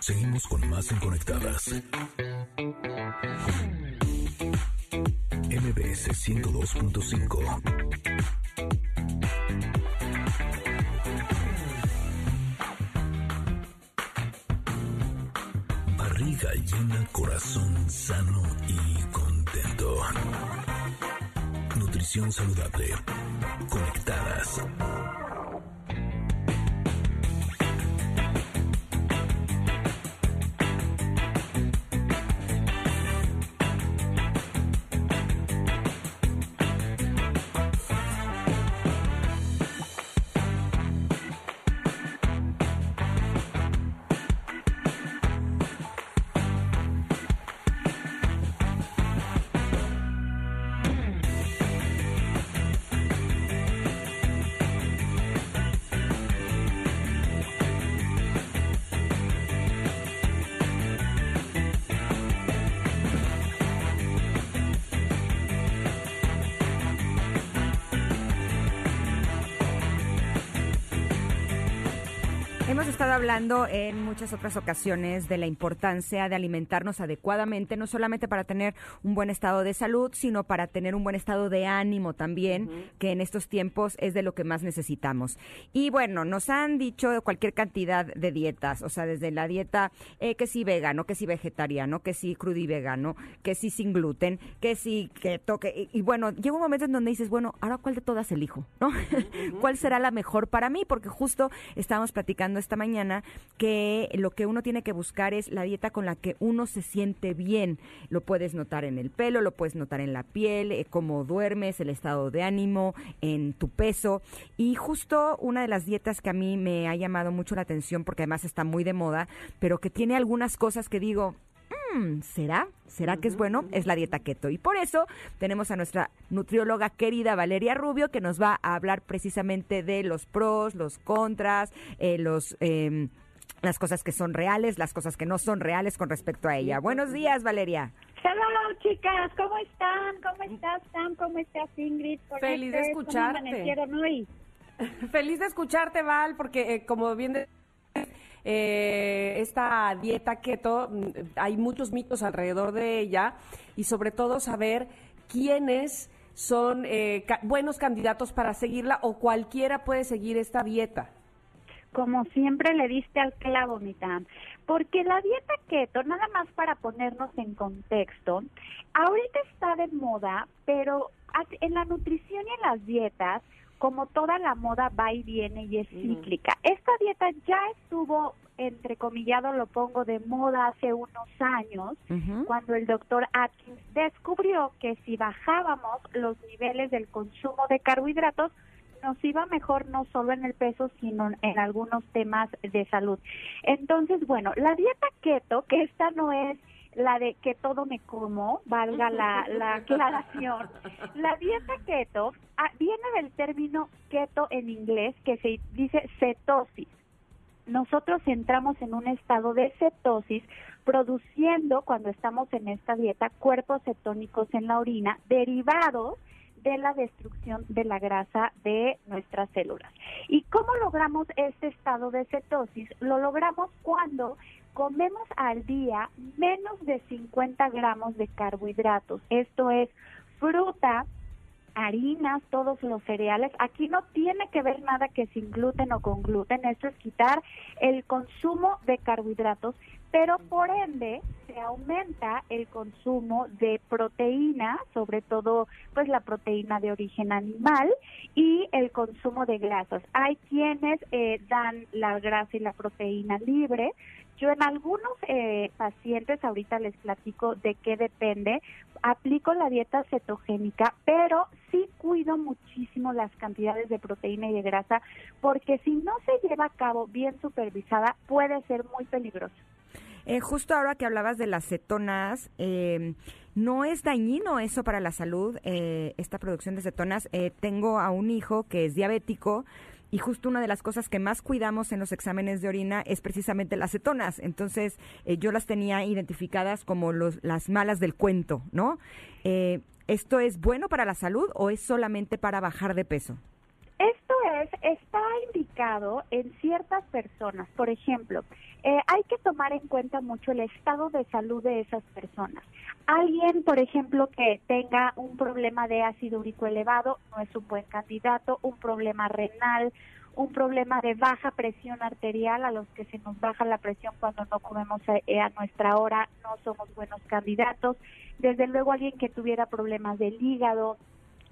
Seguimos con más en Conectadas. MBS 102.5. Barriga llena, corazón sano y contento. Nutrición saludable. Conectadas. Estado hablando en muchas otras ocasiones de la importancia de alimentarnos adecuadamente, no solamente para tener un buen estado de salud, sino para tener un buen estado de ánimo también, que en estos tiempos es de lo que más necesitamos. Y bueno, nos han dicho cualquier cantidad de dietas, o sea, desde la dieta eh, que sí vegano, que sí vegetariano, que sí crudo y vegano, que sí sin gluten, que keto, que, y, y bueno, llega un momento en donde dices, bueno, ahora cuál de todas elijo, ¿no? ¿Cuál será la mejor para mí? Porque justo estábamos platicando esta mañana que lo que uno tiene que buscar es la dieta con la que uno se siente bien. Lo puedes notar en el pelo, lo puedes notar en la piel, eh, cómo duermes, el estado de ánimo, en tu peso. Y justo una de las dietas que a mí me ha llamado mucho la atención, porque además está muy de moda, pero que tiene algunas cosas que digo, "Mm, ¿será? ¿Será que es bueno? Es la dieta keto. Y por eso tenemos a nuestra nutrióloga querida Valeria Rubio, que nos va a hablar precisamente de los pros, los contras, eh, los... em, las cosas que son reales, las cosas que no son reales con respecto a ella. Buenos días, Valeria. Hello, chicas, ¿cómo están? ¿Cómo estás, Sam? ¿Cómo estás, Ingrid? ¿Por qué Feliz de cómo escucharte. hoy? Feliz de escucharte, Val, porque eh, como bien de- eh, esta dieta keto, mm, hay muchos mitos alrededor de ella y sobre todo saber quiénes son eh, ca- buenos candidatos para seguirla o cualquiera puede seguir esta dieta. Como siempre le diste al clavo, mi Tam. Porque la dieta keto, nada más para ponernos en contexto, ahorita está de moda, pero en la nutrición y en las dietas, como toda la moda va y viene y es cíclica. Esta dieta ya estuvo, entrecomillado lo pongo, de moda hace unos años, cuando el doctor Atkins descubrió que si bajábamos los niveles del consumo de carbohidratos, nos iba mejor no solo en el peso, sino en algunos temas de salud. Entonces, bueno, la dieta keto, que esta no es la de que todo me como, valga la, la aclaración. La dieta keto ah, viene del término keto en inglés, que se dice cetosis nosotros entramos en un estado de cetosis produciendo cuando estamos en esta dieta cuerpos cetónicos en la orina derivados de la destrucción de la grasa de nuestras células. ¿Y cómo logramos este estado de cetosis? Lo logramos cuando comemos al día menos de 50 gramos de carbohidratos. Esto es fruta, harinas, todos los cereales. Aquí no tiene que ver nada que sin gluten o con gluten. Esto es quitar el consumo de carbohidratos, pero por ende se aumenta el consumo de proteína, sobre todo pues la proteína de origen animal y el consumo de grasas. Hay quienes eh, dan la grasa y la proteína libre. Yo en algunos eh, pacientes, ahorita les platico de qué depende, aplico la dieta cetogénica, pero sí cuido muchísimo las cantidades de proteína y de grasa, porque si no se lleva a cabo bien supervisada, puede ser muy peligroso. Eh, justo ahora que hablabas de las cetonas, eh, ¿no es dañino eso para la salud, eh, esta producción de cetonas? Eh, tengo a un hijo que es diabético y justo una de las cosas que más cuidamos en los exámenes de orina es precisamente las cetonas. Entonces, eh, yo las tenía identificadas como los, las malas del cuento, ¿no? Eh, ¿Esto es bueno para la salud o es solamente para bajar de peso? Esto es, está indicado en ciertas personas. Por ejemplo, eh, hay que tomar en cuenta mucho el estado de salud de esas personas. Alguien, por ejemplo, que tenga un problema de ácido úrico elevado no es un buen candidato, un problema renal, un problema de baja presión arterial, a los que se nos baja la presión cuando no comemos a, eh, a nuestra hora, no somos buenos candidatos. Desde luego alguien que tuviera problemas del hígado,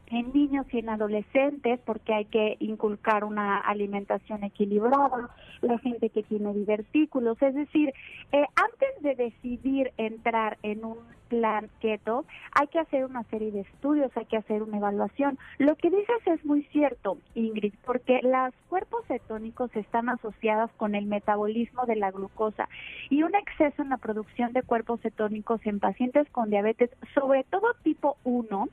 en niños y en adolescentes porque hay que inculcar una alimentación equilibrada, la gente que tiene divertículos, es decir, eh, antes de decidir entrar en un plan keto, hay que hacer una serie de estudios, hay que hacer una evaluación. Lo que dices es muy cierto, Ingrid, porque los cuerpos cetónicos están asociados con el metabolismo de la glucosa y un exceso en la producción de cuerpos cetónicos en pacientes con diabetes, sobre todo tipo 1,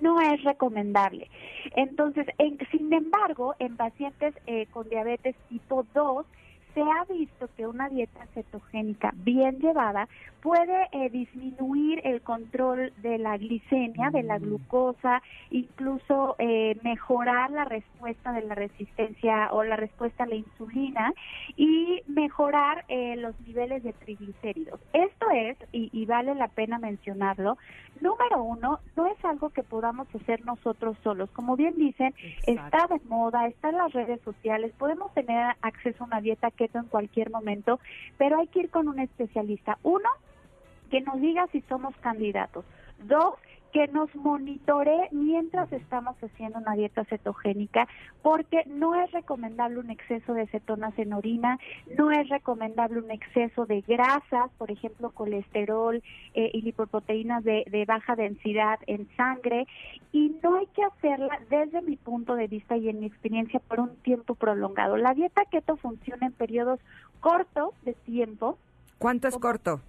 no es recomendable. Entonces, en, sin embargo, en pacientes eh, con diabetes tipo 2, se ha visto que una dieta cetogénica bien llevada puede eh, disminuir el control de la glicemia, de la mm. glucosa, incluso eh, mejorar la respuesta de la resistencia o la respuesta a la insulina y mejorar eh, los niveles de triglicéridos. Esto es, y, y, vale la pena mencionarlo, número uno, no es algo que podamos hacer nosotros solos. Como bien dicen, está de moda, está en las redes sociales, podemos tener acceso a una dieta en cualquier momento, pero hay que ir con un especialista. Uno, que nos diga si somos candidatos. Dos, que nos monitoree mientras estamos haciendo una dieta cetogénica, porque no es recomendable un exceso de cetonas en orina, no es recomendable un exceso de grasas, por ejemplo, colesterol eh, y lipoproteínas de, de baja densidad en sangre, y no hay que hacerla desde mi punto de vista y en mi experiencia por un tiempo prolongado. La dieta keto funciona en periodos cortos de tiempo. ¿Cuánto es corto?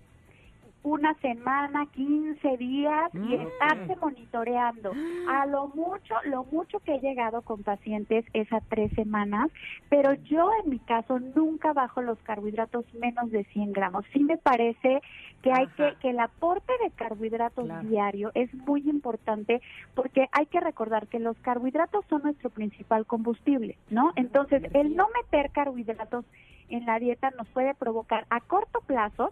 Una semana, 15 días y mm. estarse monitoreando. A lo mucho, lo mucho que he llegado con pacientes es a tres semanas, pero yo en mi caso nunca bajo los carbohidratos menos de 100 gramos. Sí me parece que hay que, que el aporte de carbohidratos diario es muy importante porque hay que recordar que los carbohidratos son nuestro principal combustible, ¿no? Entonces, el no meter carbohidratos en la dieta nos puede provocar a corto plazo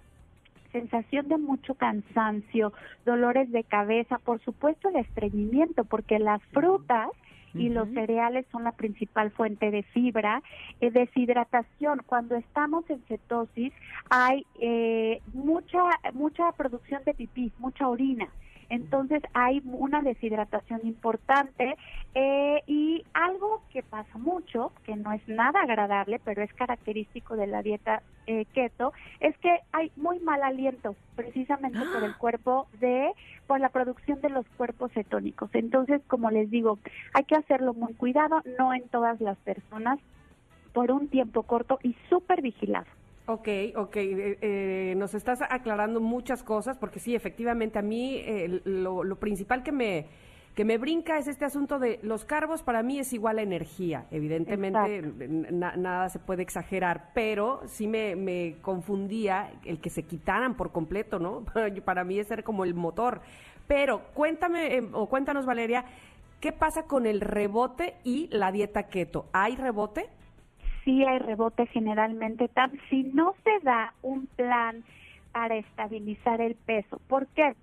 sensación de mucho cansancio, dolores de cabeza, por supuesto el estreñimiento, porque las frutas y los cereales son la principal fuente de fibra, eh, deshidratación. Cuando estamos en cetosis hay eh, mucha mucha producción de pipí, mucha orina. Entonces hay una deshidratación importante eh, y algo que pasa mucho, que no es nada agradable, pero es característico de la dieta eh, keto, es que hay muy mal aliento, precisamente por el cuerpo de, por la producción de los cuerpos cetónicos. Entonces, como les digo, hay que hacerlo muy cuidado, no en todas las personas, por un tiempo corto y súper vigilado. Ok, ok, eh, eh, nos estás aclarando muchas cosas porque sí, efectivamente a mí eh, lo, principal que me que me brinca es este asunto de los carbos para mí es igual a energía, evidentemente nada se puede exagerar, pero sí me, me, confundía el que se quitaran por completo, ¿no? para mí es ser como el motor. Pero cuéntame o cuéntanos Valeria, ¿qué pasa con el rebote y la dieta keto? ¿Hay rebote? Sí hay rebote generalmente, tan, si no se da un plan para estabilizar el peso. ¿Por qué?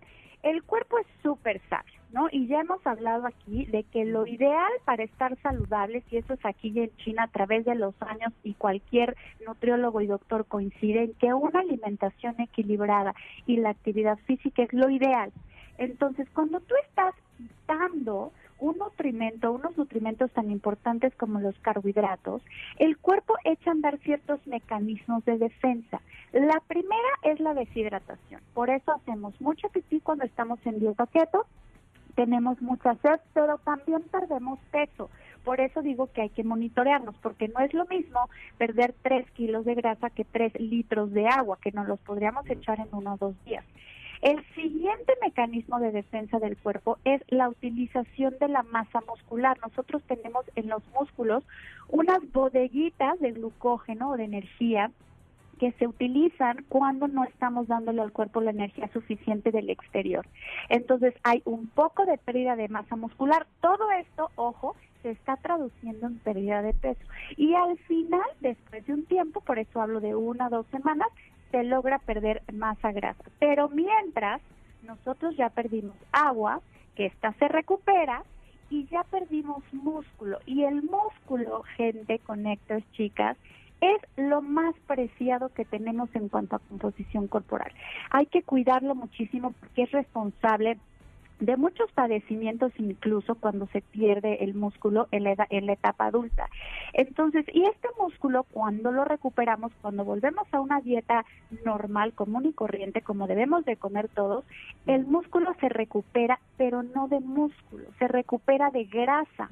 El cuerpo es súper sabio, ¿no? Y ya hemos hablado aquí de que lo ideal para estar saludables, y eso es aquí en China a través de los años y cualquier nutriólogo y doctor coincide en que una alimentación equilibrada y la actividad física es lo ideal. Entonces, cuando tú estás quitando un nutrimento, unos nutrimentos tan importantes como los carbohidratos, el cuerpo echa a andar ciertos mecanismos de defensa. La primera es la deshidratación. Por eso hacemos mucho pipí cuando estamos en dieta keto, tenemos mucha sed, pero también perdemos peso. Por eso digo que hay que monitorearnos, porque no es lo mismo perder 3 kilos de grasa que 3 litros de agua, que nos los podríamos echar en uno o dos días. El siguiente mecanismo de defensa del cuerpo es la utilización de la masa muscular. Nosotros tenemos en los músculos unas bodeguitas de glucógeno o de energía que se utilizan cuando no estamos dándole al cuerpo la energía suficiente del exterior. Entonces hay un poco de pérdida de masa muscular. Todo esto, ojo, se está traduciendo en pérdida de peso. Y al final, después de un tiempo, por eso hablo de una o dos semanas, se logra perder masa grasa. Pero mientras nosotros ya perdimos agua, que esta se recupera, y ya perdimos músculo. Y el músculo, gente, conectas, chicas, es lo más preciado que tenemos en cuanto a composición corporal. Hay que cuidarlo muchísimo porque es responsable de muchos padecimientos incluso cuando se pierde el músculo en la, en la etapa adulta. Entonces, y este músculo cuando lo recuperamos, cuando volvemos a una dieta normal, común y corriente, como debemos de comer todos, el músculo se recupera, pero no de músculo, se recupera de grasa.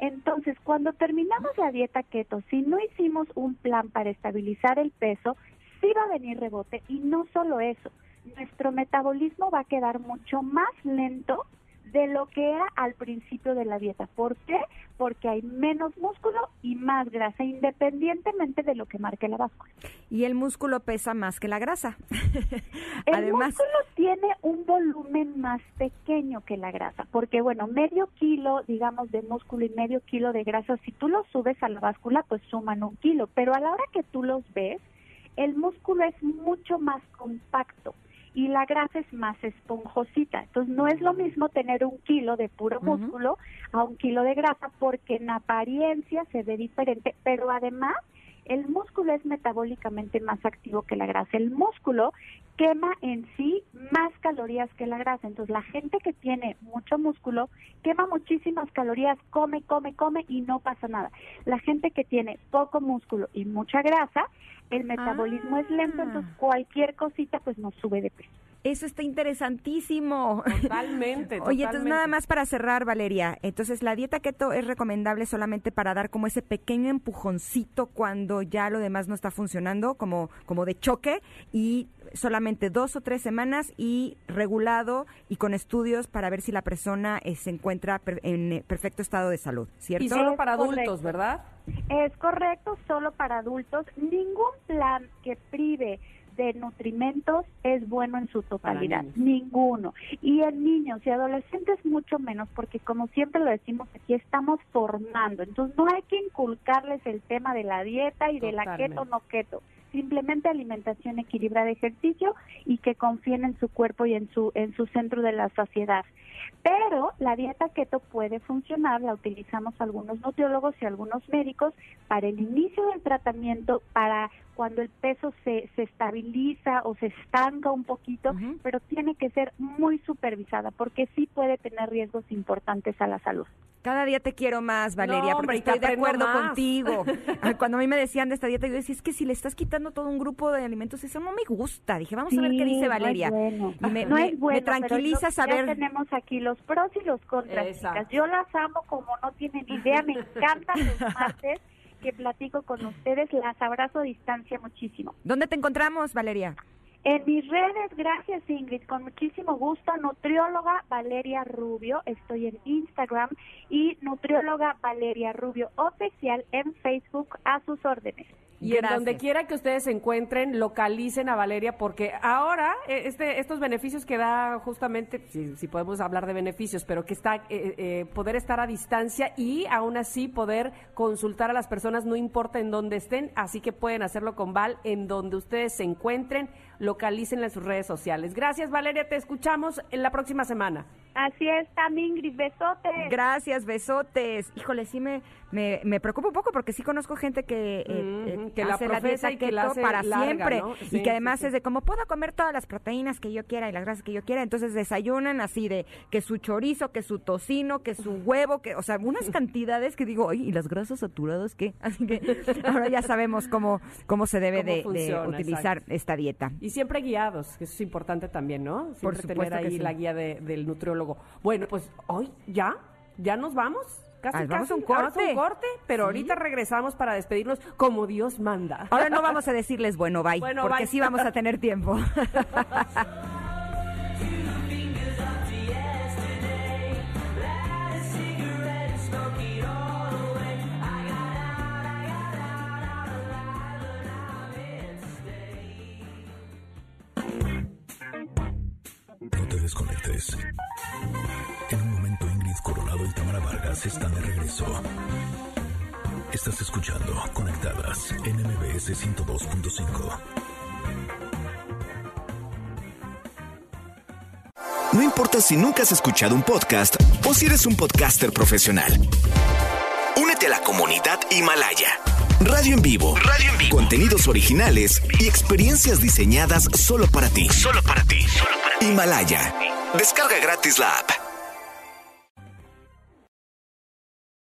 Entonces, cuando terminamos la dieta keto, si no hicimos un plan para estabilizar el peso, sí va a venir rebote y no solo eso, nuestro metabolismo va a quedar mucho más lento de lo que era al principio de la dieta. ¿Por qué? Porque hay menos músculo y más grasa, independientemente de lo que marque la báscula. Y el músculo pesa más que la grasa. el Además, músculo tiene un volumen más pequeño que la grasa, porque bueno, medio kilo, digamos, de músculo y medio kilo de grasa, si tú los subes a la báscula, pues suman un kilo, pero a la hora que tú los ves, el músculo es mucho más compacto y la grasa es más esponjosita. Entonces no es lo mismo tener un kilo de puro músculo a un kilo de grasa porque en apariencia se ve diferente, pero además el músculo es metabólicamente más activo que la grasa. El músculo quema en sí más calorías que la grasa. Entonces la gente que tiene mucho músculo quema muchísimas calorías, come, come, come y no pasa nada. La gente que tiene poco músculo y mucha grasa, el metabolismo es lento, entonces cualquier cosita pues nos sube de peso. Eso está interesantísimo. Totalmente. Oye, entonces nada más para cerrar, Valeria. Entonces, la dieta keto es recomendable solamente para dar como ese pequeño empujoncito cuando ya lo demás no está funcionando, como, como de choque, y solamente dos o tres semanas y regulado y con estudios para ver si la persona eh, se encuentra per- en eh, perfecto estado de salud, ¿cierto? Y solo para adultos, correcto. ¿verdad? Es correcto, solo para adultos. Ningún plan que prive de nutrimentos es bueno en su totalidad, ninguno. Y en niños y adolescentes mucho menos, porque como siempre lo decimos aquí, estamos formando. Entonces no hay que inculcarles el tema de la dieta y de la keto no keto. Simplemente alimentación equilibrada, ejercicio y que confíen en su cuerpo y en su en su centro de la saciedad. Pero la dieta keto puede funcionar, la utilizamos algunos nutriólogos y algunos médicos para el inicio del tratamiento, para cuando el peso se, se estabiliza o se estanca un poquito, pero tiene que ser muy supervisada porque sí puede tener riesgos importantes a la salud. Cada día te quiero más, Valeria, No, porque hombre, estoy de acuerdo más. contigo. Ah, Cuando a mí me decían de esta dieta, yo decía, es que si le estás quitando todo un grupo de alimentos, eso no me gusta. Dije, vamos a ver qué dice no es Valeria. bueno. Y me, no me- es bueno, me tranquiliza saber... Ya tenemos aquí los pros y los contras, chicas. Yo las amo como no tienen idea, me encantan los martes que platico con ustedes, las abrazo a distancia muchísimo. ¿Dónde te encontramos, Valeria? En mis redes, gracias Ingrid, con muchísimo gusto, nutrióloga Valeria Rubio, estoy en Instagram y nutrióloga Valeria Rubio oficial en Facebook a sus órdenes. Y en donde quiera que ustedes se encuentren, localicen a Valeria, porque ahora eh, este, estos beneficios que da justamente, si, si podemos hablar de beneficios, pero que está eh, eh, poder estar a distancia y aún así poder consultar a las personas, no importa en dónde estén, así que pueden hacerlo con Val en donde ustedes se encuentren, localícenla en sus redes sociales. Gracias Valeria, te escuchamos en la próxima semana. Así es, Tam Ingrid, besotes. Gracias, besotes. Híjole, sí me, me, me preocupa un poco porque sí conozco gente que, eh, eh, que la hace la dieta y que la hace para larga, siempre. ¿no? y que además sí, sí. es de como puedo comer todas las proteínas que yo quiera y las grasas que yo quiera. Entonces desayunan así de que su chorizo, que su tocino, que su huevo, que, o sea, unas cantidades que digo, oye, ¿y las grasas saturadas qué? Así que ahora ya sabemos cómo, cómo se debe Cómo de, utilizar exacto. esta dieta. Y siempre guiados, que eso es importante también, ¿no? Siempre supuesto tener ahí sí. la guía de- del nutriólogo. Bueno, pues hoy ya, ya nos vamos. Casi, vamos a un casi, corte. un corte, pero Sí. ahorita regresamos para despedirnos como Dios manda. Ahora no vamos a decirles bueno, bye, Bueno, porque bye. sí vamos a tener tiempo. desconectes. En un momento Ingrid Coronado y Tamara Vargas están de regreso. Estás escuchando Conectadas en MBS 102.5. No importa si nunca has escuchado un podcast o si eres un podcaster profesional. Únete a la comunidad Himalaya. Radio en vivo. Radio en vivo. Contenidos originales y experiencias diseñadas solo para ti. Solo para ti. Solo para ti. Himalaya. Descarga gratis la app.